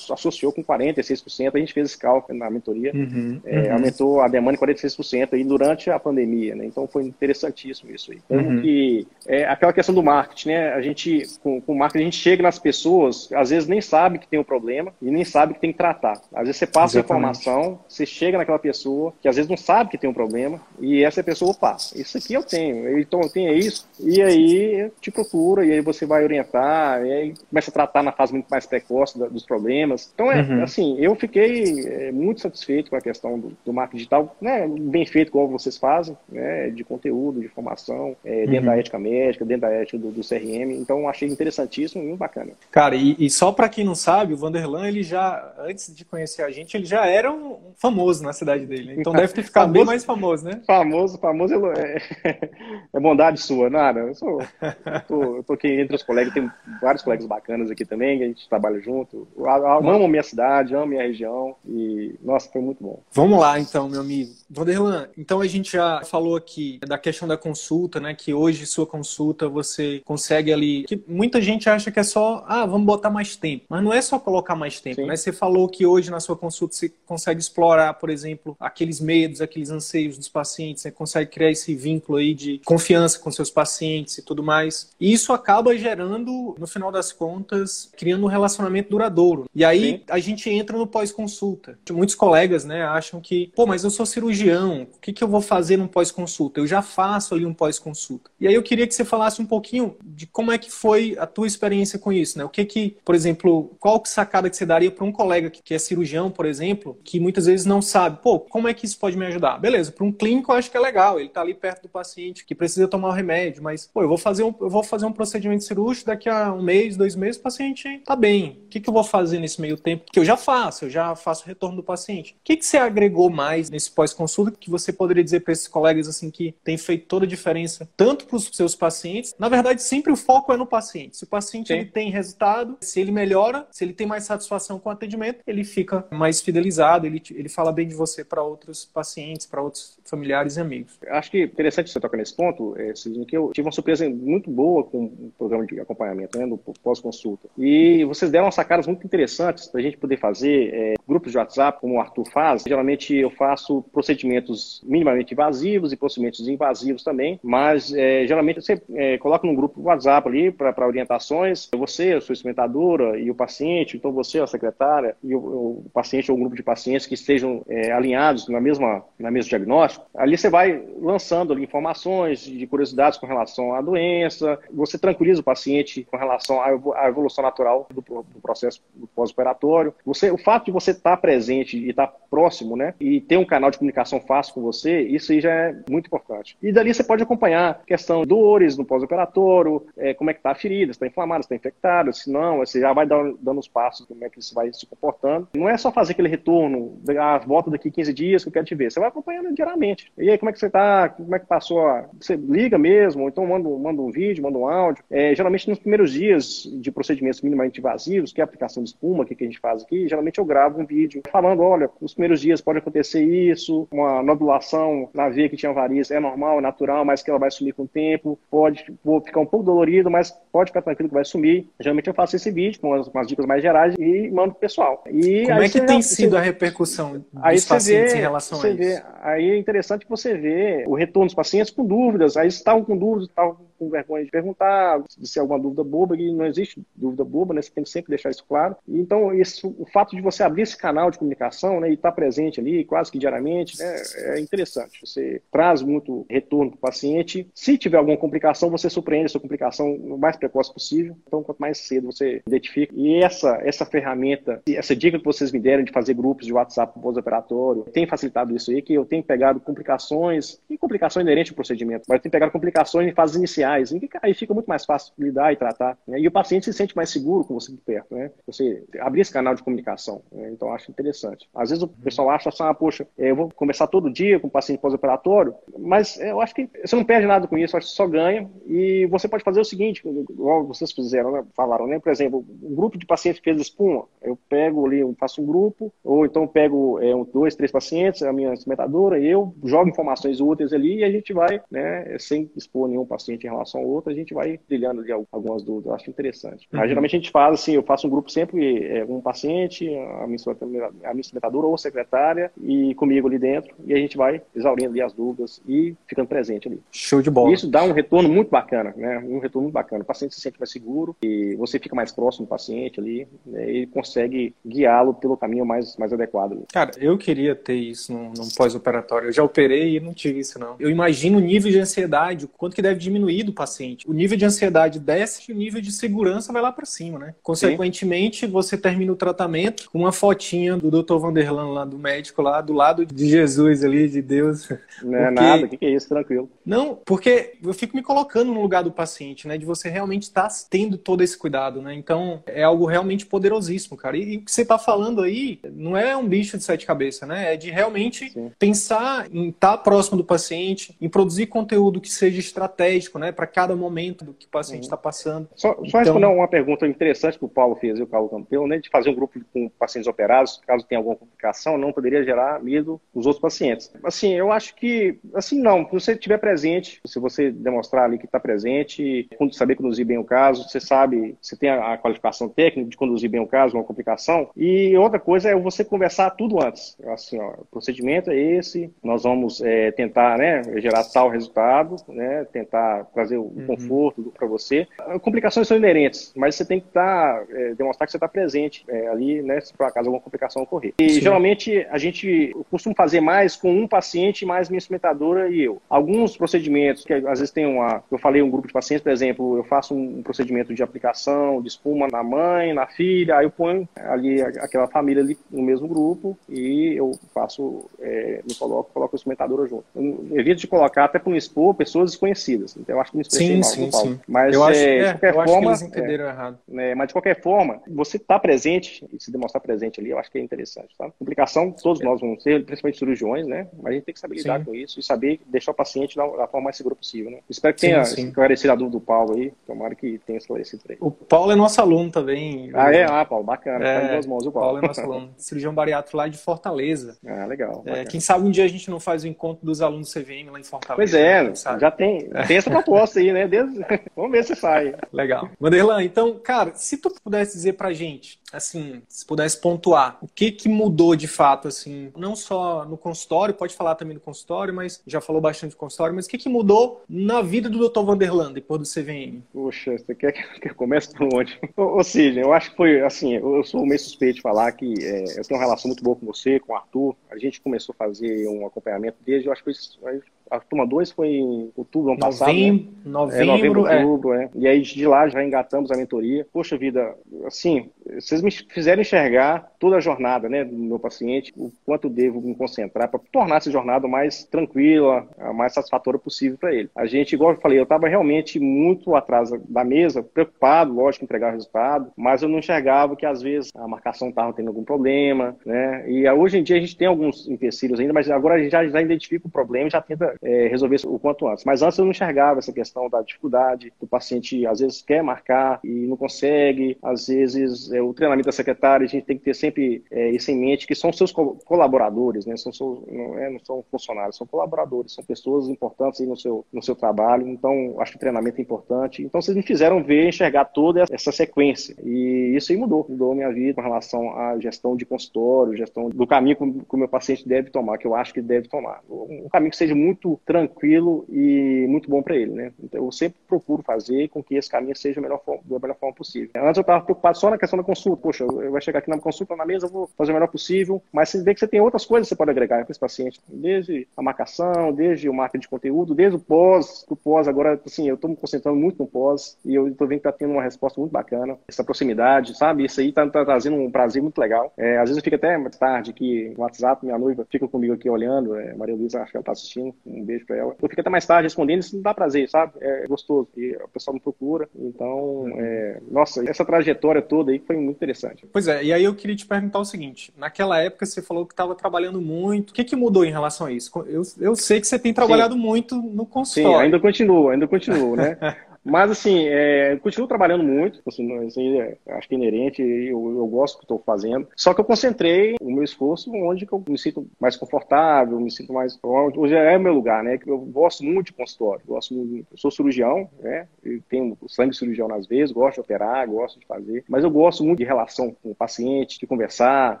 associou com 46%, a gente fez esse cálculo na mentoria, uhum, é, uhum. aumentou a demanda em 46% aí durante a pandemia, né, então foi interessantíssimo isso aí. Então, uhum. que, é aquela questão do marketing, né, a gente, com, com o marketing, a gente chega nas pessoas, às vezes nem sabe que tem um problema e nem sabe que tem que tratar. Às vezes você passa Exatamente. informação, você chega naquela pessoa que às vezes não sabe que tem um problema, e essa pessoa, opa, isso aqui eu tenho, então eu tenho isso, e aí te procura, e aí você vai orientar, e aí começa a tratar na fase muito mais precoce dos problemas. Então, é uhum. assim, eu fiquei é, muito satisfeito com a questão do, do marketing digital, né, bem feito como vocês fazem, né, de conteúdo, de formação, é, dentro uhum. da ética médica, dentro da ética do, do CRM, então achei interessantíssimo e muito bacana. Cara, e, e só para quem não sabe, o Vanderlan, ele já, antes de conhecer a gente, ele já era um famoso na cidade dele. Então deve ter ficado famoso, bem mais famoso, né? Famoso, famoso é, [LAUGHS] é bondade sua, nada. Eu, sou, eu, tô, eu tô aqui entre os colegas, tem vários colegas bacanas aqui também, que a gente trabalha junto. Eu amo a minha cidade, amo a minha região e, nossa, foi muito bom. Vamos lá, então, meu amigo. Vanderlan, então a gente já falou aqui da questão da consulta, né? Que hoje sua consulta você consegue ali. Que muita gente acha que é só, ah, vamos botar mais tempo. Mas não é só colocar mais tempo, Sim. né? Você falou que hoje na sua consulta você consegue explorar, por exemplo, aqueles medos, aqueles anseios dos pacientes, você consegue criar esse vínculo aí de confiança com seus pacientes e tudo mais. E isso acaba gerando, no final das contas, criando um relacionamento duradouro. E aí Sim. a gente entra no pós-consulta. Muitos colegas, né, acham que, pô, mas eu sou cirurgião, o que, que eu vou fazer num pós-consulta? Eu já faço ali um pós-consulta. E aí eu queria que você falasse um pouquinho de como é que foi a tua experiência com isso, né? O que que, por exemplo, qual que sacada que você daria para um colega que é cirurgião, por exemplo, que muitas vezes não sabe, pô, como é que isso pode me ajudar? Beleza, para um clínico eu acho que é legal, ele está ali perto do paciente que precisa tomar o remédio, mas, pô, eu vou fazer um, eu vou fazer um procedimento cirúrgico daqui a um mês, dois meses, o paciente está bem. O que, que eu vou fazer nesse meio tempo? Que eu já faço, eu já faço o retorno do paciente. O que, que você agregou mais nesse pós-consulta que você poderia dizer para esses colegas assim que tem feito toda a diferença, tanto para os seus pacientes? Na verdade, sempre o foco é no paciente. Se o paciente ele tem resultado, se ele melhora, se ele tem mais satisfação com o atendimento, ele fica mais fidelizado, ele, ele fala bem de você para outros pacientes, para outros familiares e amigos. Acho que é interessante você tocar nesse ponto, é, que eu tive uma surpresa muito boa com o programa de acompanhamento, né, no pós-consulta. E vocês deram sacadas muito interessantes para a gente poder fazer é, grupos de WhatsApp, como o Arthur faz. Geralmente eu faço procedimentos minimamente invasivos e procedimentos invasivos também, mas é, geralmente você é, coloca num grupo WhatsApp ali para orientações. Você, a sua experimentadora e o paciente, então você, a secretária, e o, o paciente ou um grupo de pacientes que estejam é, alinhados na mesma, na mesmo diagnóstico, ali você vai lançando ali, informações de curiosidades com relação à doença, você tranquiliza o paciente com relação à evolução natural do, do processo pós-operatório. Você, o fato de você estar presente e estar próximo, né, e ter um canal de comunicação fácil com você, isso aí já é muito importante. E dali você pode acompanhar questão dores no pós-operatório, é, como é que está a ferida, está inflamada, está infectada, se não, você já vai dando, dando os passos, como é que isso vai se comportando. Não é só fazer aquele retorno, ah, volta daqui 15 dias que eu quero te ver. Você vai acompanhando diariamente. E aí, como é que você está? Como é que passou? A... Você liga mesmo, ou então manda, manda um vídeo, manda um áudio. É, geralmente, nos primeiros dias de procedimentos minimamente invasivos, que é a aplicação de espuma, que, que a gente faz aqui, geralmente eu gravo um vídeo falando, olha, nos primeiros dias pode acontecer isso, uma nodulação na veia que tinha varizes é normal, é natural, mas que ela vai sumir com o tempo, pode vou ficar um pouco dolorido, mas pode ficar tranquilo que vai sumir. Geralmente eu faço esse vídeo com as, com as dicas mais gerais e mando pro pessoal. E Como é que tem sido a repercussão dos aí pacientes vê, em relação a isso? Vê, aí é interessante que você vê o retorno dos pacientes com dúvidas, aí estavam com dúvidas, estavam com vergonha de perguntar, de ser alguma dúvida boba, e não existe dúvida boba, né? Você tem que sempre deixar isso claro. Então, o fato de você abrir esse canal de comunicação né, e estar tá presente ali quase que diariamente né, é interessante. Você traz muito retorno para o paciente. Se tiver alguma complicação, você surpreende essa complicação o mais precoce possível. Então, quanto mais cedo você identifica. E essa, essa ferramenta, essa dica que vocês me deram de fazer grupos de WhatsApp pós-operatório, tem facilitado isso aí, que eu tenho pegado complicações, e complicações inerentes ao procedimento, mas eu tenho pegado complicações em fases iniciais reais, aí fica muito mais fácil lidar e tratar. Né? E o paciente se sente mais seguro com você de perto, né? Você abrir esse canal de comunicação. Né? Então, acho interessante. Às vezes o pessoal acha assim, ah, poxa, é, eu vou conversar todo dia com o paciente pós-operatório, mas é, eu acho que você não perde nada com isso, acho que só ganha. E você pode fazer o seguinte, igual vocês fizeram, né? falaram, né? Por exemplo, um grupo de pacientes que fez espuma, eu pego ali, eu faço um grupo, ou então pego é, um, dois, três pacientes, a minha instrumentadora, eu jogo informações úteis ali e a gente vai, né, sem expor nenhum paciente em relação relação a outra, a gente vai trilhando ali algumas dúvidas. Eu acho interessante. Uhum. Mas geralmente a gente faz assim, eu faço um grupo sempre, é, um paciente, a minha, a minha instrumentadora ou secretária e comigo ali dentro, e a gente vai exaurindo ali as dúvidas e ficando presente ali. Show de bola. E isso dá um retorno muito bacana, né? Um retorno muito bacana. O paciente se sente mais seguro e você fica mais próximo do paciente ali né? e consegue guiá-lo pelo caminho mais, mais adequado. Ali. Cara, eu queria ter isso num, num pós-operatório. Eu já operei e não tive isso, não. Eu imagino o nível de ansiedade, o quanto que deve diminuir do paciente. O nível de ansiedade desce e o nível de segurança vai lá para cima, né? Consequentemente, Sim. você termina o tratamento com uma fotinha do Dr. Vanderlan lá, do médico lá, do lado de Jesus ali, de Deus. [LAUGHS] Não é nada, o que, que é isso? Tranquilo. Não, porque eu fico me colocando no lugar do paciente, né? De você realmente estar tá tendo todo esse cuidado, né? Então, é algo realmente poderosíssimo, cara. E, e o que você está falando aí não é um bicho de sete cabeças, né? É de realmente Sim. pensar em estar tá próximo do paciente, em produzir conteúdo que seja estratégico, né? Para cada momento do que o paciente está passando. Só, só então... responder uma pergunta interessante que o Paulo fez, e o Paulo Campeão, né, de fazer um grupo com pacientes operados, caso tenha alguma complicação, não poderia gerar medo nos outros pacientes. Assim, eu acho que, assim, não, se você estiver presente, se você demonstrar ali que está presente, saber conduzir bem o caso, você sabe, você tem a, qualificação técnica de conduzir bem o caso, uma complicação, e outra coisa é você conversar tudo antes. Assim, ó, o procedimento é esse, nós vamos é, tentar, né, gerar tal resultado, né, tentar trazer o uhum. conforto para você. Complicações são inerentes, mas você tem que estar, tá, é, demonstrar que você está presente é, ali, né, se por acaso alguma complicação ocorrer. E Sim. geralmente a gente costuma fazer mais com um paciente, mais minha instrumentadora e eu. Alguns procedimentos, que às vezes tem uma, eu falei um grupo de pacientes, por exemplo, eu faço um procedimento de aplicação de espuma na mãe, na filha, aí eu ponho ali aquela família ali no mesmo grupo e eu faço, é, me coloco, coloco a instrumentadora junto. Eu evito de colocar até para não expor pessoas desconhecidas. Então eu acho me expressei sim, mal, sim, sim. Mas eu acho, é, de qualquer forma, que eles entenderam é, errado. É, mas de qualquer forma, você estar tá presente e se demonstrar presente ali, eu acho que é interessante. Tá? Complicação, todos é. nós vamos ter, principalmente cirurgiões, né? Mas a gente tem que saber lidar com isso e saber deixar o paciente da, da forma mais segura possível, né? Espero que tenha esclarecido a dúvida do Paulo aí. Tomara que tenha esclarecido para ele. O Paulo é nosso aluno também. Ah, é? Ah, Paulo, bacana. É, tá em duas mãos o Paulo. Paulo é nosso aluno. [LAUGHS] Cirurgião bariátrico lá de Fortaleza. Ah, legal. É, quem sabe um dia a gente não faz o encontro dos alunos do CVM lá em Fortaleza. Pois é, já tem, tem essa proposta [LAUGHS] aí, né? Desde... [LAUGHS] Vamos ver se sai. Legal. Vanderlan, então, cara, se tu pudesse dizer pra gente, assim, se pudesse pontuar, o que que mudou de fato, assim, não só no consultório, pode falar também do consultório, mas já falou bastante do consultório, mas o que que mudou na vida do Dr. Vanderlan depois do CVM? Poxa, você quer que eu comece por onde? Ou seja, eu acho que foi, assim, eu sou meio suspeito de falar que é, eu tenho uma relação muito boa com você, com o Arthur, a gente começou a fazer um acompanhamento desde, eu acho que foi a turma 2 foi em outubro ano passado. Né? Novembro, é, novembro, é. outubro, é. E aí de lá já engatamos a mentoria. Poxa vida, assim, vocês me fizeram enxergar toda a jornada, né, do meu paciente, o quanto devo me concentrar para tornar essa jornada mais tranquila, a mais satisfatória possível para ele. A gente, igual eu falei, eu estava realmente muito atrás da mesa, preocupado, lógico, em entregar o resultado, mas eu não enxergava que às vezes a marcação estava tendo algum problema, né? E hoje em dia a gente tem alguns empecilhos ainda, mas agora a gente já, já identifica o problema e já tenta é, resolver o quanto antes. Mas antes eu não enxergava essa questão da dificuldade, do paciente às vezes quer marcar e não consegue, às vezes é, o treinamento da secretária, a gente tem que ter sempre é, isso em mente, que são seus colaboradores, né? São seus, não, é, não são funcionários, são colaboradores, são pessoas importantes no seu, no seu trabalho. Então, acho que o treinamento é importante. Então, vocês me fizeram ver, enxergar toda essa sequência. E isso aí mudou, mudou a minha vida com relação à gestão de consultório, gestão do caminho que o meu paciente deve tomar, que eu acho que deve tomar. Um caminho que seja muito tranquilo e muito bom para ele, né? Então, eu sempre procuro fazer com que esse caminho seja melhor da melhor forma possível. Antes eu estava preocupado só na questão consulta. Poxa, vou chegar aqui na consulta na mesa, eu vou fazer o melhor possível, mas você vê que você tem outras coisas que você pode agregar para esse paciente, desde a marcação, desde o marketing de conteúdo, desde o pós, o pós agora, assim, eu estou me concentrando muito no pós e eu estou vendo que está tendo uma resposta muito bacana, essa proximidade, sabe? Isso aí está tá trazendo um prazer muito legal. É, às vezes eu fico até mais tarde aqui no WhatsApp, minha noiva fica comigo aqui olhando, é, Maria Luísa, acho que ela está assistindo, um beijo para ela. Eu fico até mais tarde respondendo, isso dá prazer, sabe? É gostoso. E o pessoal me procura. Então, é, nossa, essa trajetória toda aí foi muito interessante. Pois é, e aí eu queria te perguntar o seguinte: naquela época você falou que estava trabalhando muito. O que, que mudou em relação a isso? Eu, eu sei que você tem trabalhado Sim. muito no consultório. Sim, ainda continuo, ainda continuo, né? [LAUGHS] Mas, assim, é, continuo trabalhando muito, assim, assim, é, acho que é inerente, eu, eu gosto do que estou fazendo. Só que eu concentrei o meu esforço onde eu me sinto mais confortável, me sinto mais. Hoje é meu lugar, né? Eu gosto muito de consultório, gosto muito, eu sou cirurgião, né? Eu tenho sangue cirurgião nas vezes, gosto de operar, gosto de fazer, mas eu gosto muito de relação com o paciente, de conversar.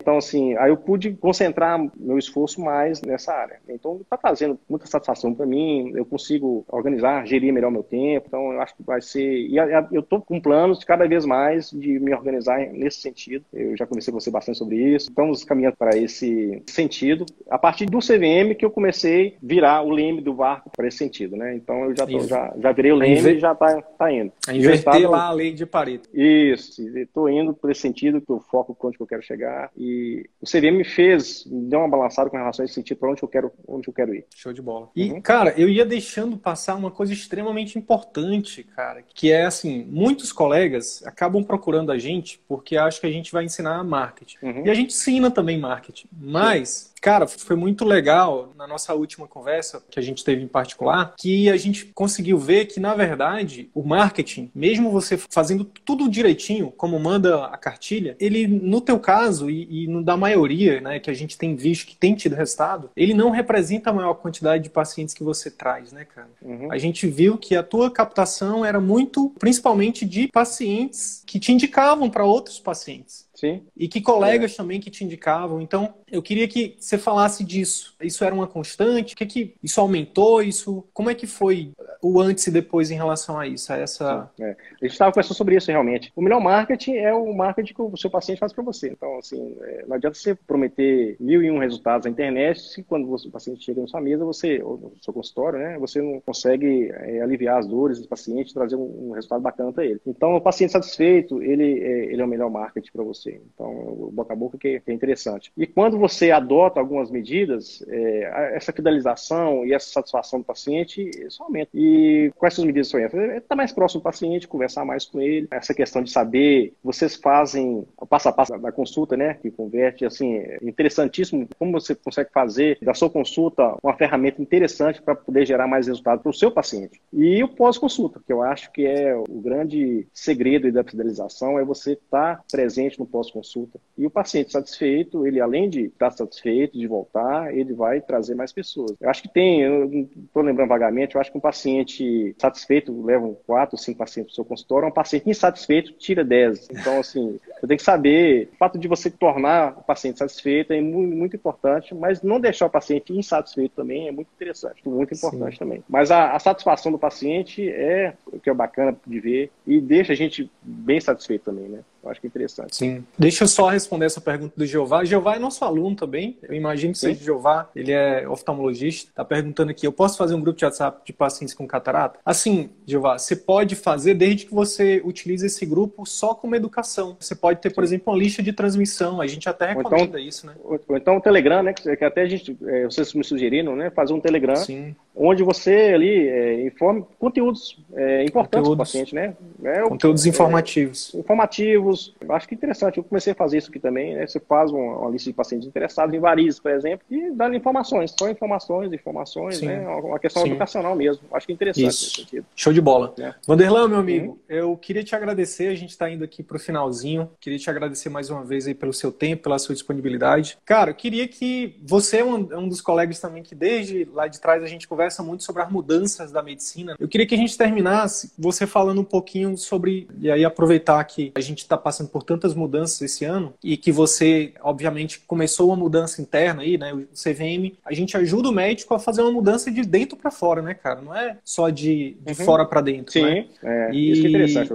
Então, assim, aí eu pude concentrar meu esforço mais nessa área. Então, está trazendo muita satisfação para mim, eu consigo organizar, gerir melhor meu tempo. Então, eu acho que vai ser. E eu estou com planos de cada vez mais de me organizar nesse sentido. Eu já conversei com você bastante sobre isso. Estamos caminhando para esse sentido. A partir do CVM que eu comecei a virar o leme do barco para esse sentido, né? Então eu já, tô, já, já virei o leme Inver... e já está tá indo. A inverter lá a lei de Pareto. Isso. Estou indo para esse sentido, que eu foco onde que eu quero chegar. E o CVM me fez, me deu uma balançada com relação a esse sentido, para onde eu quero, onde eu quero ir. Show de bola. E, uhum. cara, eu ia deixando passar uma coisa extremamente importante cara, que é assim, muitos colegas acabam procurando a gente porque acham que a gente vai ensinar marketing. Uhum. E a gente ensina também marketing, mas Cara, foi muito legal na nossa última conversa que a gente teve em particular, que a gente conseguiu ver que, na verdade, o marketing, mesmo você fazendo tudo direitinho, como manda a cartilha, ele, no teu caso, e, e no da maioria, né, que a gente tem visto que tem tido resultado, ele não representa a maior quantidade de pacientes que você traz, né, cara? Uhum. A gente viu que a tua captação era muito, principalmente, de pacientes que te indicavam para outros pacientes. Sim. E que colegas é. também que te indicavam. Então, eu queria que você falasse disso. Isso era uma constante? O que que isso aumentou? Isso, como é que foi o antes e depois em relação a isso? A essa. É. A gente estava conversando sobre isso realmente. O melhor marketing é o marketing que o seu paciente faz para você. Então, assim, é, não adianta você prometer mil e um resultados na internet se quando o paciente chega na sua mesa, você ou no seu consultório, né, você não consegue é, aliviar as dores do paciente, trazer um, um resultado bacana para ele. Então, o paciente satisfeito, ele, é, ele é o melhor marketing para você. Então, o boca a boca que é interessante. E quando você adota algumas medidas, é, essa fidelização e essa satisfação do paciente isso aumenta. E quais essas medidas são essas? É estar mais próximo do paciente, conversar mais com ele. Essa questão de saber, vocês fazem o passo a passo da consulta, né? Que converte, assim, é interessantíssimo como você consegue fazer da sua consulta uma ferramenta interessante para poder gerar mais resultado para o seu paciente. E o pós-consulta, que eu acho que é o grande segredo da fidelização, é você estar presente no pós pós-consulta. E o paciente satisfeito, ele além de estar satisfeito, de voltar, ele vai trazer mais pessoas. Eu acho que tem, eu estou lembrando vagamente, eu acho que um paciente satisfeito leva um quatro, cinco pacientes para o seu consultório, um paciente insatisfeito tira 10. Então, assim, você tem que saber, o fato de você tornar o paciente satisfeito é muito, muito importante, mas não deixar o paciente insatisfeito também é muito interessante, muito importante Sim. também. Mas a, a satisfação do paciente é o que é bacana de ver e deixa a gente bem satisfeito também, né? Eu acho que é interessante. Sim. Deixa eu só responder essa pergunta do Jeová. Jeová é nosso aluno também. Eu imagino que Sim. seja Jeová. Ele é oftalmologista. Está perguntando aqui: eu posso fazer um grupo de WhatsApp de pacientes com catarata? Assim, Jeová, você pode fazer desde que você utilize esse grupo só como educação. Você pode ter, por exemplo, uma lista de transmissão. A gente até então, recomenda então, isso, né? Ou, então o Telegram, né? Que até a gente, é, vocês me sugeriram, né? Fazer um Telegram. Sim onde você ali é, informa conteúdos é, importantes para o paciente, né? É, conteúdos é, informativos. informativos. Acho que é interessante. Eu comecei a fazer isso aqui também, né? Você faz uma, uma lista de pacientes interessados em varizes, por exemplo, e dando informações, só informações, informações, Sim. né? Uma questão Sim. educacional mesmo. Acho que é interessante isso. Show de bola. É. Vanderlan, meu amigo, uhum. eu queria te agradecer. A gente está indo aqui para o finalzinho. Queria te agradecer mais uma vez aí pelo seu tempo, pela sua disponibilidade. Cara, eu queria que você é um, um dos colegas também que desde lá de trás a gente conversa muito sobre as mudanças da medicina. Eu queria que a gente terminasse você falando um pouquinho sobre, e aí aproveitar que a gente está passando por tantas mudanças esse ano e que você, obviamente, começou uma mudança interna aí, né? O CVM, a gente ajuda o médico a fazer uma mudança de dentro para fora, né, cara? Não é só de, de uhum. fora para dentro. Sim, né? é, e isso que é interessante.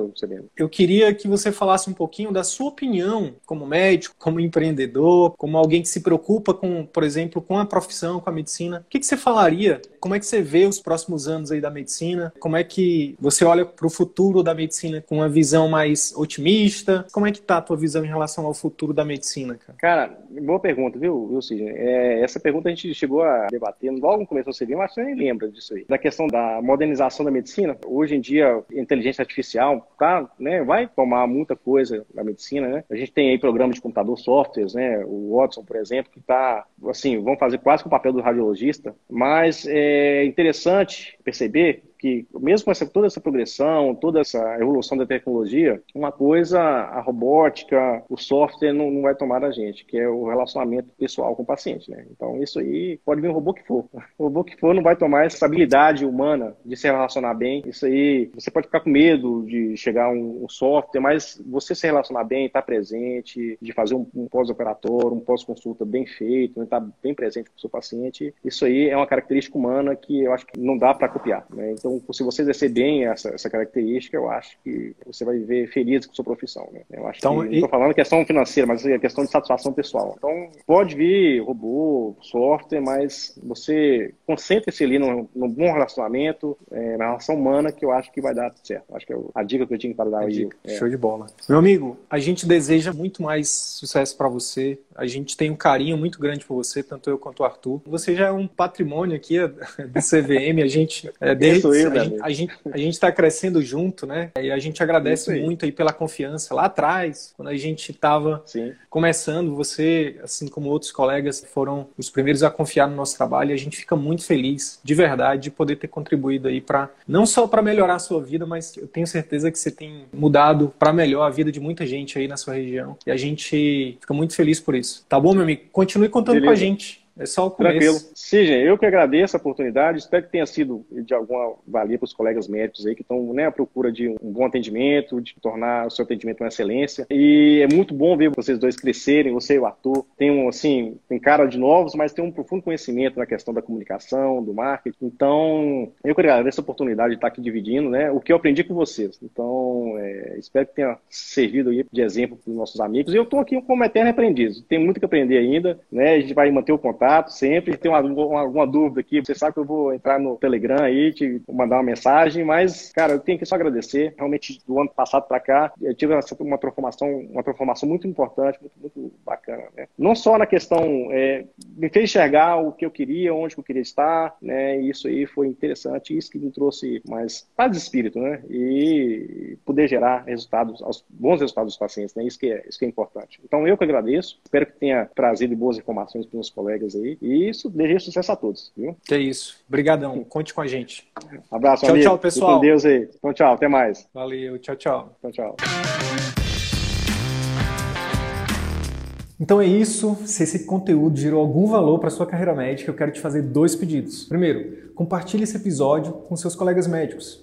Eu queria que você falasse um pouquinho da sua opinião como médico, como empreendedor, como alguém que se preocupa com, por exemplo, com a profissão, com a medicina. O que, que você falaria? Como é que você vê os próximos anos aí da medicina? Como é que você olha para o futuro da medicina com uma visão mais otimista? Como é que tá a tua visão em relação ao futuro da medicina, cara? Cara, boa pergunta, viu, viu Sidney? É, essa pergunta a gente chegou a debater logo no começo do CVM, mas você nem lembra disso aí. Da questão da modernização da medicina, hoje em dia, inteligência artificial tá, né, vai tomar muita coisa na medicina, né? A gente tem aí programas de computador, softwares, né? O Watson, por exemplo, que está, assim, vão fazer quase com o papel do radiologista, mas é interessante perceber que mesmo com essa, toda essa progressão, toda essa evolução da tecnologia, uma coisa, a robótica, o software não, não vai tomar da gente, que é o relacionamento pessoal com o paciente, né? Então isso aí pode vir o robô que for. [LAUGHS] O robô que for não vai tomar essa habilidade humana de se relacionar bem. Isso aí, você pode ficar com medo de chegar um, um software, mas você se relacionar bem, estar tá presente, de fazer um, pós-operatório, um pós-consulta bem feito, estar tá bem presente com o seu paciente, isso aí é uma característica humana que eu acho que não dá para copiar, né? Então então, se você exercer bem essa, essa característica, eu acho que você vai viver feliz com sua profissão. Né? Eu acho então, que, não estou falando questão financeira, mas é questão de satisfação pessoal. Então, pode vir robô, software, mas você concentre-se ali num, num, bom relacionamento, é, na relação humana, que eu acho que vai dar certo. Acho que é a dica que eu tinha para dar aí. É. Show de bola. Meu amigo, a gente deseja muito mais sucesso para você. A gente tem um carinho muito grande por você, tanto eu quanto o Arthur. Você já é um patrimônio aqui do CVM. A gente, é, desde, a, gente, a gente está crescendo junto, né? E a gente agradece aí. muito aí pela confiança. Lá atrás, quando a gente estava começando, você, assim como outros colegas, foram os primeiros a confiar no nosso trabalho e a gente fica muito feliz, de verdade, de poder ter contribuído aí para não só para melhorar a sua vida, mas eu tenho certeza que você tem mudado para melhor a vida de muita gente aí na sua região. E a gente fica muito feliz por isso. Tá bom, meu amigo? Continue contando Beleza. com a gente. É só o começo. Tranquilo. Sim, eu que agradeço a oportunidade. Espero que tenha sido de alguma valia para os colegas médicos aí que estão né, à procura de um bom atendimento, de tornar o seu atendimento uma excelência. E é muito bom ver vocês dois crescerem, você e o ator. Tem um, assim, tem cara de novos, mas tem um profundo conhecimento na questão da comunicação, do marketing. Então, eu que agradeço a oportunidade de estar aqui dividindo, né, o que eu aprendi com vocês. Então, é, espero que tenha servido aí de exemplo para os nossos amigos. E eu estou aqui como eterno aprendiz. Tem muito que aprender ainda, né? A gente vai manter o contato contato sempre. Tem uma, uma, alguma dúvida aqui, você sabe que eu vou entrar no Telegram aí, te mandar uma mensagem, mas, cara, eu tenho que só agradecer. Realmente, do ano passado para cá, eu tive uma transformação, uma transformação muito importante, muito, muito bacana. Né? Não só na questão, é, me fez enxergar o que eu queria, onde eu queria estar, né? E isso aí foi interessante, isso que me trouxe mais paz de espírito, né? E poder gerar resultados, bons resultados dos pacientes, né? Isso que é, isso que é importante. Então, eu que agradeço, espero que tenha trazido boas informações para os colegas aí. E isso deseja sucesso a todos, viu? Que é isso. Obrigadão. Conte com a gente. Abraço, tchau, amigo. Tchau, pessoal. com Deus aí. Então, tchau. Até mais. Valeu. Tchau, tchau. Tchau, tchau. Então é isso. Se esse conteúdo gerou algum valor para sua carreira médica, eu quero te fazer dois pedidos. Primeiro, compartilhe esse episódio com seus colegas médicos